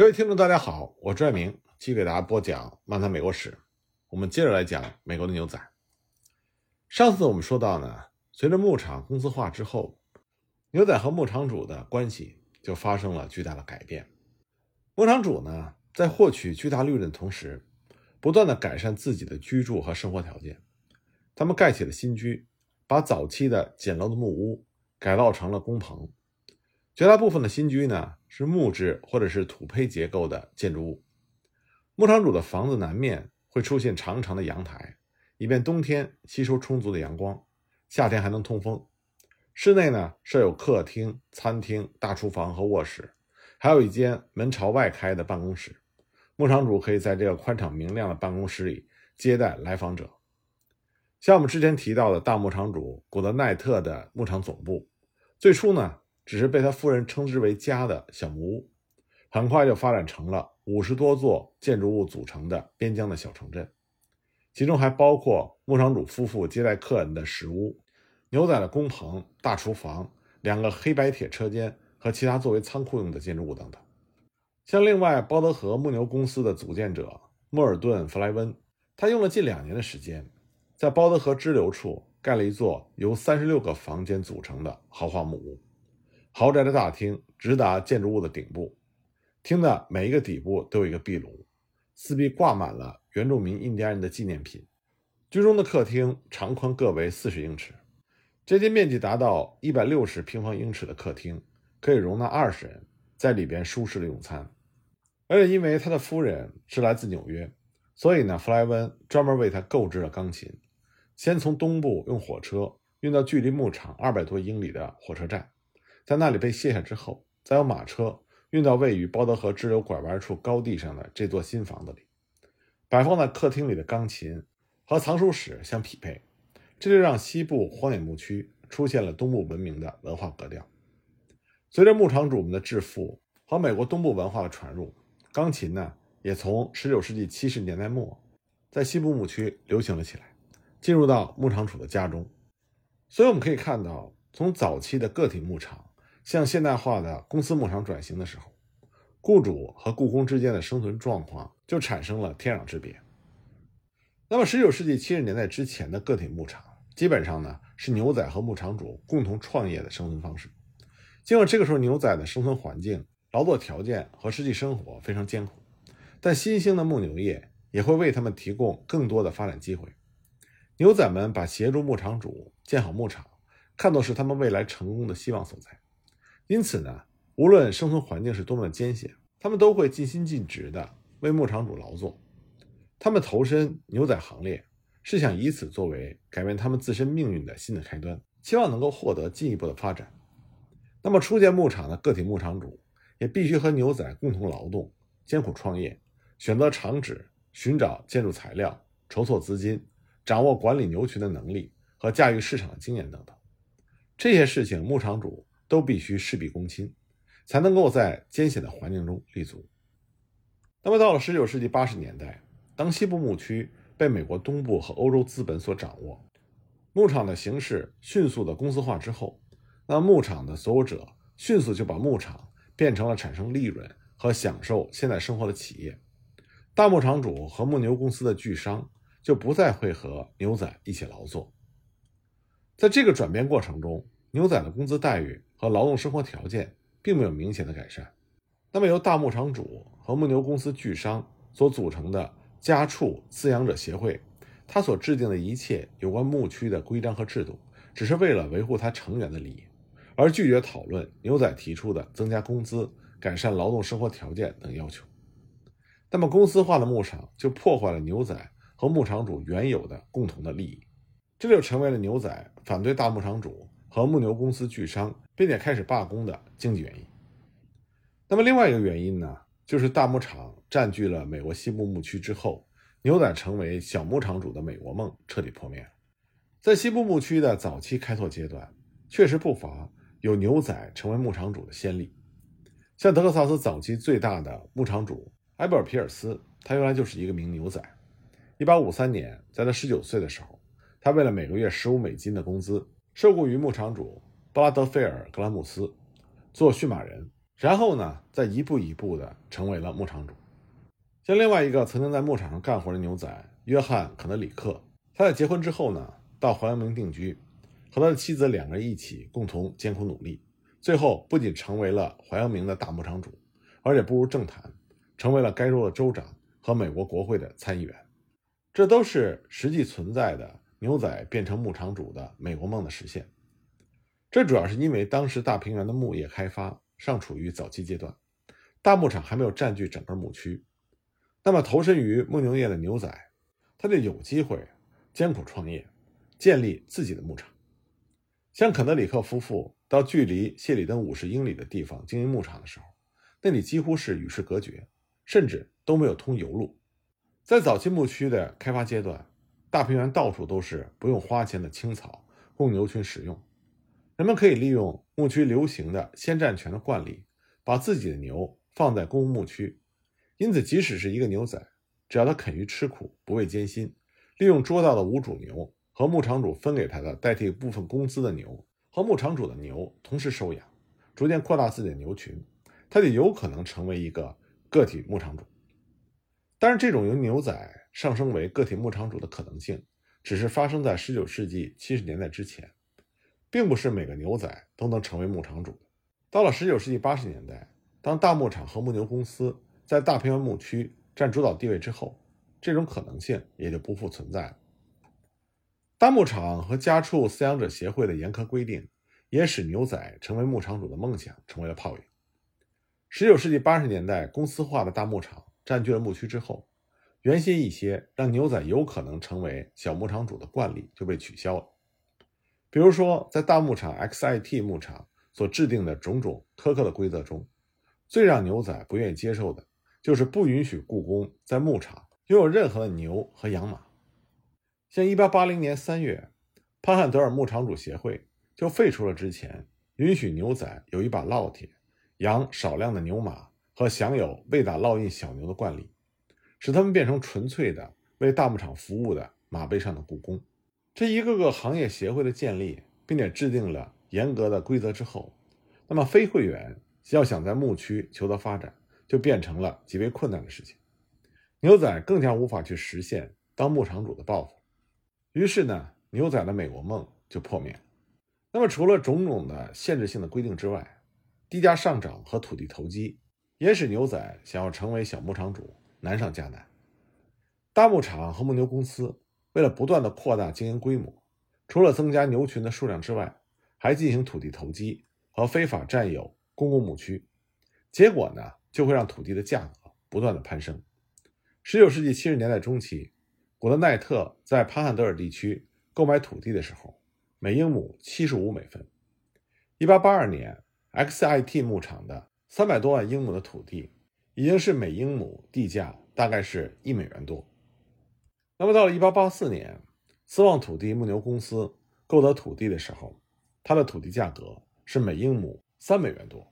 各位听众，大家好，我是爱明，继续给大家播讲《漫谈美国史》。我们接着来讲美国的牛仔。上次我们说到呢，随着牧场公司化之后，牛仔和牧场主的关系就发生了巨大的改变。牧场主呢，在获取巨大利润的同时，不断的改善自己的居住和生活条件。他们盖起了新居，把早期的简陋的木屋改造成了工棚。绝大部分的新居呢。是木质或者是土坯结构的建筑物。牧场主的房子南面会出现长长的阳台，以便冬天吸收充足的阳光，夏天还能通风。室内呢设有客厅、餐厅、大厨房和卧室，还有一间门朝外开的办公室。牧场主可以在这个宽敞明亮的办公室里接待来访者。像我们之前提到的大牧场主古德奈特的牧场总部，最初呢。只是被他夫人称之为家的小木屋，很快就发展成了五十多座建筑物组成的边疆的小城镇，其中还包括牧场主夫妇接待客人的食屋、牛仔的工棚、大厨房、两个黑白铁车间和其他作为仓库用的建筑物等等。像另外包德河牧牛公司的组建者莫尔顿·弗莱温，他用了近两年的时间，在包德河支流处盖了一座由三十六个房间组成的豪华木屋。豪宅的大厅直达建筑物的顶部，厅的每一个底部都有一个壁炉，四壁挂满了原住民印第安人的纪念品。居中的客厅长宽各为四十英尺，这间面积达到一百六十平方英尺的客厅可以容纳二十人在里边舒适的用餐。而且因为他的夫人是来自纽约，所以呢，弗莱温专门为他购置了钢琴，先从东部用火车运到距离牧场二百多英里的火车站。在那里被卸下之后，再由马车运到位于包德河支流拐弯处高地上的这座新房子里。摆放在客厅里的钢琴和藏书室相匹配，这就让西部荒野牧区出现了东部文明的文化格调。随着牧场主们的致富和美国东部文化的传入，钢琴呢也从19世纪70年代末在西部牧区流行了起来，进入到牧场主的家中。所以我们可以看到，从早期的个体牧场。向现代化的公司牧场转型的时候，雇主和雇工之间的生存状况就产生了天壤之别。那么，19世纪70年代之前的个体牧场，基本上呢是牛仔和牧场主共同创业的生存方式。尽管这个时候牛仔的生存环境、劳作条件和实际生活非常艰苦，但新兴的牧牛业也会为他们提供更多的发展机会。牛仔们把协助牧场主建好牧场，看作是他们未来成功的希望所在。因此呢，无论生存环境是多么的艰险，他们都会尽心尽职地为牧场主劳作。他们投身牛仔行列，是想以此作为改变他们自身命运的新的开端，期望能够获得进一步的发展。那么，初建牧场的个体牧场主也必须和牛仔共同劳动、艰苦创业、选择场址、寻找建筑材料、筹措资金、掌握管理牛群的能力和驾驭市场的经验等等。这些事情，牧场主。都必须事必躬亲，才能够在艰险的环境中立足。那么，到了19世纪80年代，当西部牧区被美国东部和欧洲资本所掌握，牧场的形式迅速的公司化之后，那牧场的所有者迅速就把牧场变成了产生利润和享受现代生活的企业。大牧场主和牧牛公司的巨商就不再会和牛仔一起劳作。在这个转变过程中，牛仔的工资待遇。和劳动生活条件并没有明显的改善。那么，由大牧场主和牧牛公司巨商所组成的家畜饲养者协会，他所制定的一切有关牧区的规章和制度，只是为了维护他成员的利益，而拒绝讨论牛仔提出的增加工资、改善劳动生活条件等要求。那么，公司化的牧场就破坏了牛仔和牧场主原有的共同的利益，这就成为了牛仔反对大牧场主和牧牛公司巨商。并且开始罢工的经济原因。那么，另外一个原因呢，就是大牧场占据了美国西部牧区之后，牛仔成为小牧场主的美国梦彻底破灭了。在西部牧区的早期开拓阶段，确实不乏有牛仔成为牧场主的先例。像德克萨斯早期最大的牧场主埃布尔皮尔斯，他原来就是一个名牛仔。1853年，在他19岁的时候，他为了每个月15美金的工资，受雇于牧场主。布拉德菲尔·格兰姆斯做驯马人，然后呢，再一步一步的成为了牧场主。像另外一个曾经在牧场上干活的牛仔约翰·肯德里克，他在结婚之后呢，到怀俄明定居，和他的妻子两个人一起共同艰苦努力，最后不仅成为了怀俄明的大牧场主，而且步入政坛，成为了该州的州长和美国国会的参议员。这都是实际存在的牛仔变成牧场主的美国梦的实现。这主要是因为当时大平原的牧业开发尚处于早期阶段，大牧场还没有占据整个牧区。那么，投身于牧牛业的牛仔，他就有机会艰苦创业，建立自己的牧场。像肯德里克夫妇到距离谢里登五十英里的地方经营牧场的时候，那里几乎是与世隔绝，甚至都没有通油路。在早期牧区的开发阶段，大平原到处都是不用花钱的青草供牛群使用，人们可以利用牧区流行的先占权的惯例，把自己的牛放在公牧区。因此，即使是一个牛仔，只要他肯于吃苦，不畏艰辛，利用捉到的无主牛和牧场主分给他的代替部分工资的牛和牧场主的牛同时收养，逐渐扩大自己的牛群，他就有可能成为一个个体牧场主。但是，这种由牛仔上升为个体牧场主的可能性，只是发生在19世纪70年代之前，并不是每个牛仔都能成为牧场主。到了19世纪80年代，当大牧场和牧牛公司在大平原牧区占主导地位之后，这种可能性也就不复存在了。大牧场和家畜饲养者协会的严苛规定，也使牛仔成为牧场主的梦想成为了泡影。十九世纪八十年代，公司化的大牧场占据了牧区之后，原先一些让牛仔有可能成为小牧场主的惯例就被取消了。比如说，在大牧场 XIT 牧场所制定的种种苛刻的规则中，最让牛仔不愿意接受的。就是不允许雇工在牧场拥有任何的牛和羊马。像1880年3月，潘汉德尔牧场主协会就废除了之前允许牛仔有一把烙铁、养少量的牛马和享有未打烙印小牛的惯例，使他们变成纯粹的为大牧场服务的马背上的雇工。这一个个行业协会的建立，并且制定了严格的规则之后，那么非会员要想在牧区求得发展。就变成了极为困难的事情，牛仔更加无法去实现当牧场主的抱负，于是呢，牛仔的美国梦就破灭了。那么，除了种种的限制性的规定之外，地价上涨和土地投机也使牛仔想要成为小牧场主难上加难。大牧场和牧牛公司为了不断的扩大经营规模，除了增加牛群的数量之外，还进行土地投机和非法占有公共牧区，结果呢？就会让土地的价格不断的攀升。十九世纪七十年代中期，古德奈特在潘汉德尔地区购买土地的时候，每英亩七十五美分。一八八二年，XIT 牧场的三百多万英亩的土地，已经是每英亩地价大概是一美元多。那么到了一八八四年，斯旺土地牧牛公司购得土地的时候，它的土地价格是每英亩三美元多。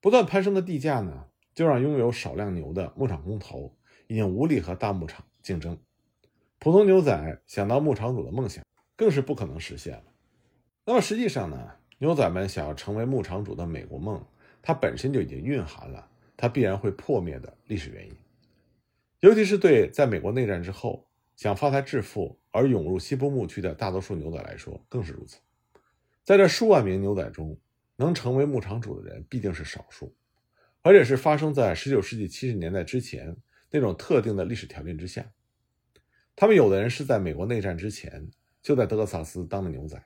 不断攀升的地价呢，就让拥有少量牛的牧场工头已经无力和大牧场竞争。普通牛仔想当牧场主的梦想更是不可能实现了。那么实际上呢，牛仔们想要成为牧场主的美国梦，它本身就已经蕴含了它必然会破灭的历史原因。尤其是对在美国内战之后想发财致富而涌入西部牧区的大多数牛仔来说，更是如此。在这数万名牛仔中，能成为牧场主的人毕竟是少数，而且是发生在19世纪70年代之前那种特定的历史条件之下。他们有的人是在美国内战之前就在德克萨斯当的牛仔，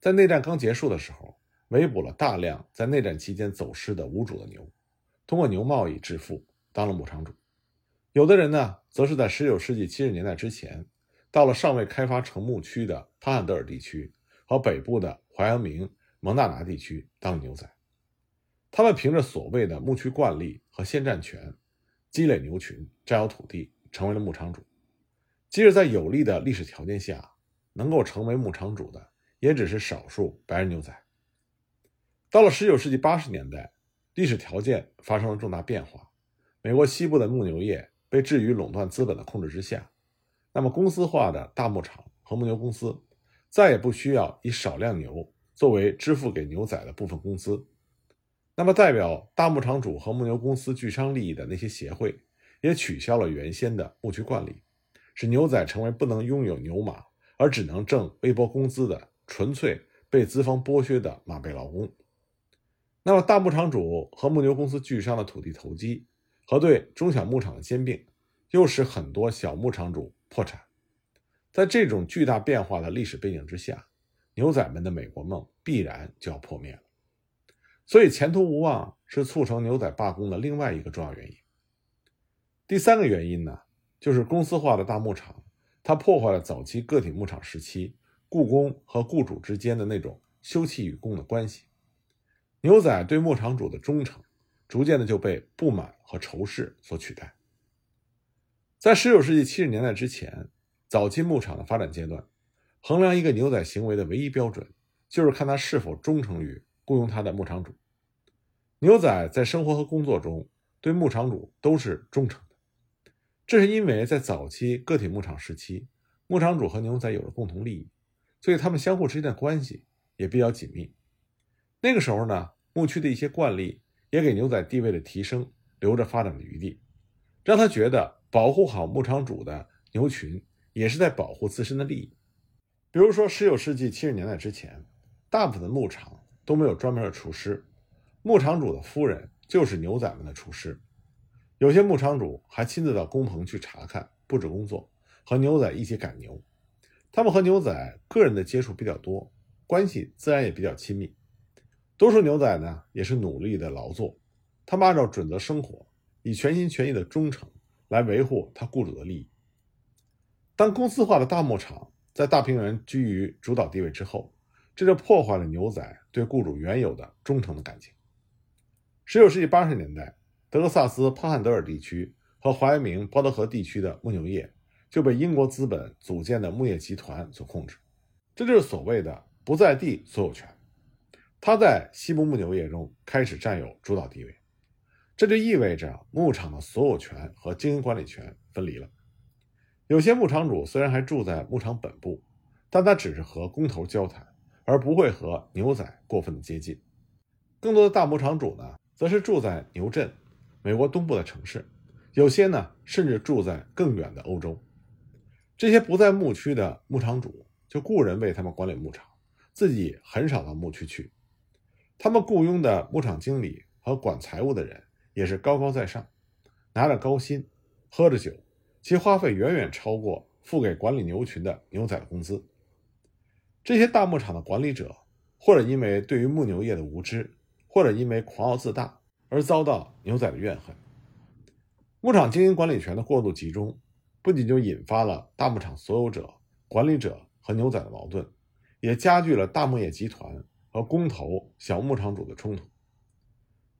在内战刚结束的时候围捕了大量在内战期间走失的无主的牛，通过牛贸易致富，当了牧场主。有的人呢，则是在19世纪70年代之前到了尚未开发成牧区的潘汉德尔地区和北部的怀俄明。蒙大拿地区当牛仔，他们凭着所谓的牧区惯例和先占权，积累牛群，占有土地，成为了牧场主。即使在有利的历史条件下，能够成为牧场主的也只是少数白人牛仔。到了19世纪80年代，历史条件发生了重大变化，美国西部的牧牛业被置于垄断资本的控制之下，那么公司化的大牧场和牧牛公司再也不需要以少量牛。作为支付给牛仔的部分工资，那么，代表大牧场主和牧牛公司巨商利益的那些协会，也取消了原先的牧区惯例，使牛仔成为不能拥有牛马，而只能挣微薄工资的纯粹被资方剥削的马背劳工。那么，大牧场主和牧牛公司巨商的土地投机和对中小牧场的兼并，又使很多小牧场主破产。在这种巨大变化的历史背景之下，牛仔们的美国梦必然就要破灭了。所以，前途无望是促成牛仔罢工的另外一个重要原因。第三个原因呢，就是公司化的大牧场，它破坏了早期个体牧场时期雇工和雇主之间的那种休戚与共的关系。牛仔对牧场主的忠诚，逐渐的就被不满和仇视所取代。在19世纪70年代之前，早期牧场的发展阶段，衡量一个牛仔行为的唯一标准，就是看他是否忠诚于。雇佣他的牧场主，牛仔在生活和工作中对牧场主都是忠诚的。这是因为在早期个体牧场时期，牧场主和牛仔有了共同利益，所以他们相互之间的关系也比较紧密。那个时候呢，牧区的一些惯例也给牛仔地位的提升留着发展的余地，让他觉得保护好牧场主的牛群也是在保护自身的利益。比如说，19世纪70年代之前，大部分的牧场。都没有专门的厨师，牧场主的夫人就是牛仔们的厨师。有些牧场主还亲自到工棚去查看布置工作，和牛仔一起赶牛。他们和牛仔个人的接触比较多，关系自然也比较亲密。多数牛仔呢也是努力的劳作，他们按照准则生活，以全心全意的忠诚来维护他雇主的利益。当公司化的大牧场在大平原居于主导地位之后，这就破坏了牛仔对雇主原有的忠诚的感情。十九世纪八十年代，德克萨斯潘汉德尔地区和怀明包德河地区的牧牛业就被英国资本组建的牧业集团所控制，这就是所谓的不在地所有权。他在西部牧牛业中开始占有主导地位，这就意味着牧场的所有权和经营管理权分离了。有些牧场主虽然还住在牧场本部，但他只是和工头交谈。而不会和牛仔过分的接近。更多的大牧场主呢，则是住在牛镇、美国东部的城市，有些呢甚至住在更远的欧洲。这些不在牧区的牧场主就雇人为他们管理牧场，自己很少到牧区去。他们雇佣的牧场经理和管财务的人也是高高在上，拿着高薪，喝着酒，其花费远远超过付给管理牛群的牛仔的工资。这些大牧场的管理者，或者因为对于牧牛业的无知，或者因为狂傲自大而遭到牛仔的怨恨。牧场经营管理权的过度集中，不仅就引发了大牧场所有者、管理者和牛仔的矛盾，也加剧了大牧业集团和工头小牧场主的冲突。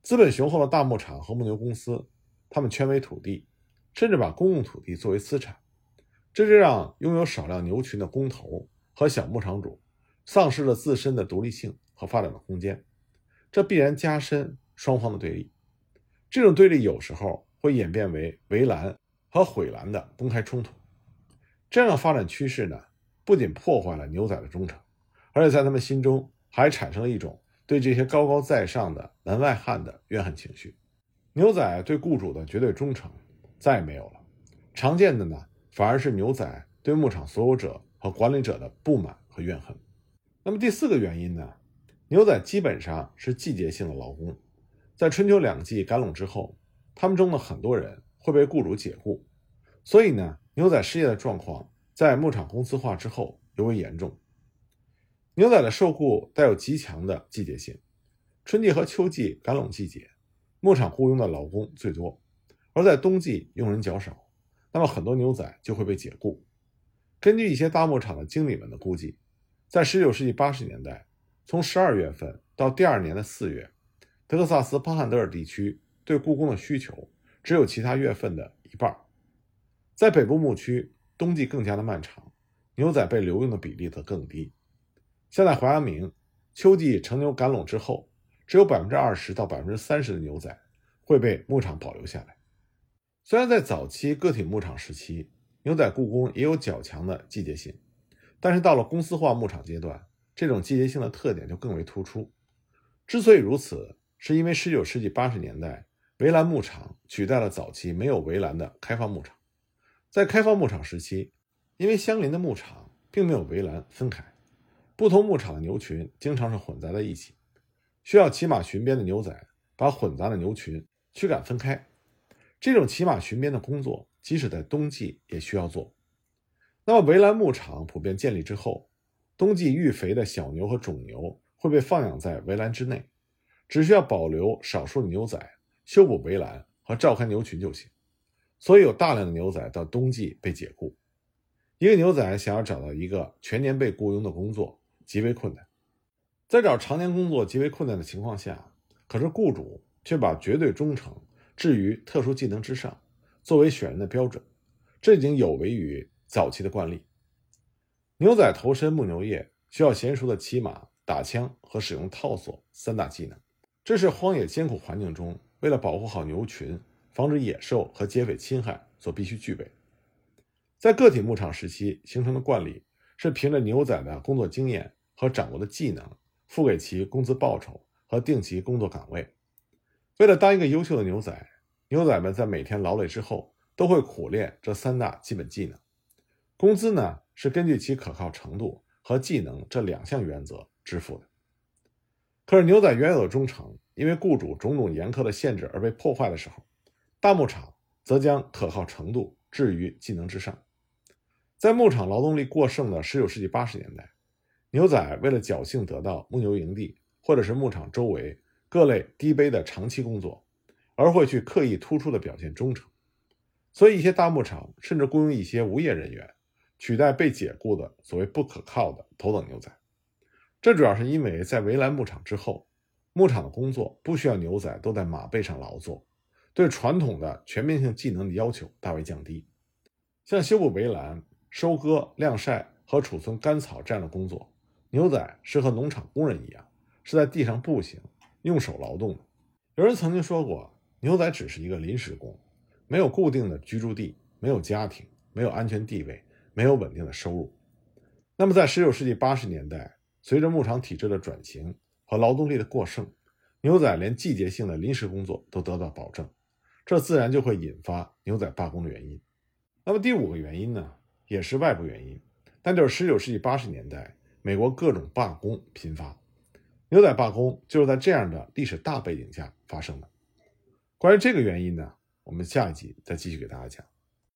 资本雄厚的大牧场和牧牛公司，他们圈围土地，甚至把公共土地作为资产，这就让拥有少量牛群的工头。和小牧场主丧失了自身的独立性和发展的空间，这必然加深双方的对立。这种对立有时候会演变为围栏和毁栏的公开冲突。这样的发展趋势呢，不仅破坏了牛仔的忠诚，而且在他们心中还产生了一种对这些高高在上的门外汉的怨恨情绪。牛仔对雇主的绝对忠诚再也没有了，常见的呢，反而是牛仔对牧场所有者。和管理者的不满和怨恨。那么第四个原因呢？牛仔基本上是季节性的劳工，在春秋两季赶拢之后，他们中的很多人会被雇主解雇，所以呢，牛仔失业的状况在牧场公司化之后尤为严重。牛仔的受雇带有极强的季节性，春季和秋季赶拢季节，牧场雇佣的劳工最多，而在冬季用人较少，那么很多牛仔就会被解雇。根据一些大牧场的经理们的估计，在19世纪80年代，从12月份到第二年的4月，德克萨斯潘汉德尔地区对雇工的需求只有其他月份的一半。在北部牧区，冬季更加的漫长，牛仔被留用的比例则更低。现在怀俄明，秋季成牛赶拢之后，只有20%到30%的牛仔会被牧场保留下来。虽然在早期个体牧场时期，牛仔雇工也有较强的季节性，但是到了公司化牧场阶段，这种季节性的特点就更为突出。之所以如此，是因为19世纪80年代围栏牧场取代了早期没有围栏的开放牧场。在开放牧场时期，因为相邻的牧场并没有围栏分开，不同牧场的牛群经常是混杂在一起，需要骑马巡边的牛仔把混杂的牛群驱赶分开。这种骑马巡边的工作，即使在冬季也需要做。那么，围栏牧场普遍建立之后，冬季育肥的小牛和种牛会被放养在围栏之内，只需要保留少数的牛仔，修补围栏和照看牛群就行。所以，有大量的牛仔到冬季被解雇。一个牛仔想要找到一个全年被雇佣的工作，极为困难。在找常年工作极为困难的情况下，可是雇主却把绝对忠诚置于特殊技能之上，作为选人的标准，这已经有违于早期的惯例。牛仔投身牧牛业，需要娴熟的骑马、打枪和使用套索三大技能，这是荒野艰苦环境中为了保护好牛群。防止野兽和劫匪侵害所必须具备。在个体牧场时期形成的惯例是凭着牛仔的工作经验和掌握的技能，付给其工资报酬和定其工作岗位。为了当一个优秀的牛仔，牛仔们在每天劳累之后都会苦练这三大基本技能。工资呢是根据其可靠程度和技能这两项原则支付的。可是牛仔原有的忠诚，因为雇主种种严苛的限制而被破坏的时候。大牧场则将可靠程度置于技能之上。在牧场劳动力过剩的19世纪80年代，牛仔为了侥幸得到牧牛营地或者是牧场周围各类低卑的长期工作，而会去刻意突出的表现忠诚。所以，一些大牧场甚至雇佣一些无业人员，取代被解雇的所谓不可靠的头等牛仔。这主要是因为在围栏牧场之后，牧场的工作不需要牛仔都在马背上劳作。对传统的全面性技能的要求大为降低，像修补围栏、收割、晾晒和储存干草这样的工作，牛仔是和农场工人一样，是在地上步行、用手劳动的。有人曾经说过，牛仔只是一个临时工，没有固定的居住地，没有家庭，没有安全地位，没有稳定的收入。那么，在19世纪80年代，随着牧场体制的转型和劳动力的过剩，牛仔连季节性的临时工作都得到保证。这自然就会引发牛仔罢工的原因。那么第五个原因呢，也是外部原因，那就是19世纪80年代美国各种罢工频发，牛仔罢工就是在这样的历史大背景下发生的。关于这个原因呢，我们下一集再继续给大家讲。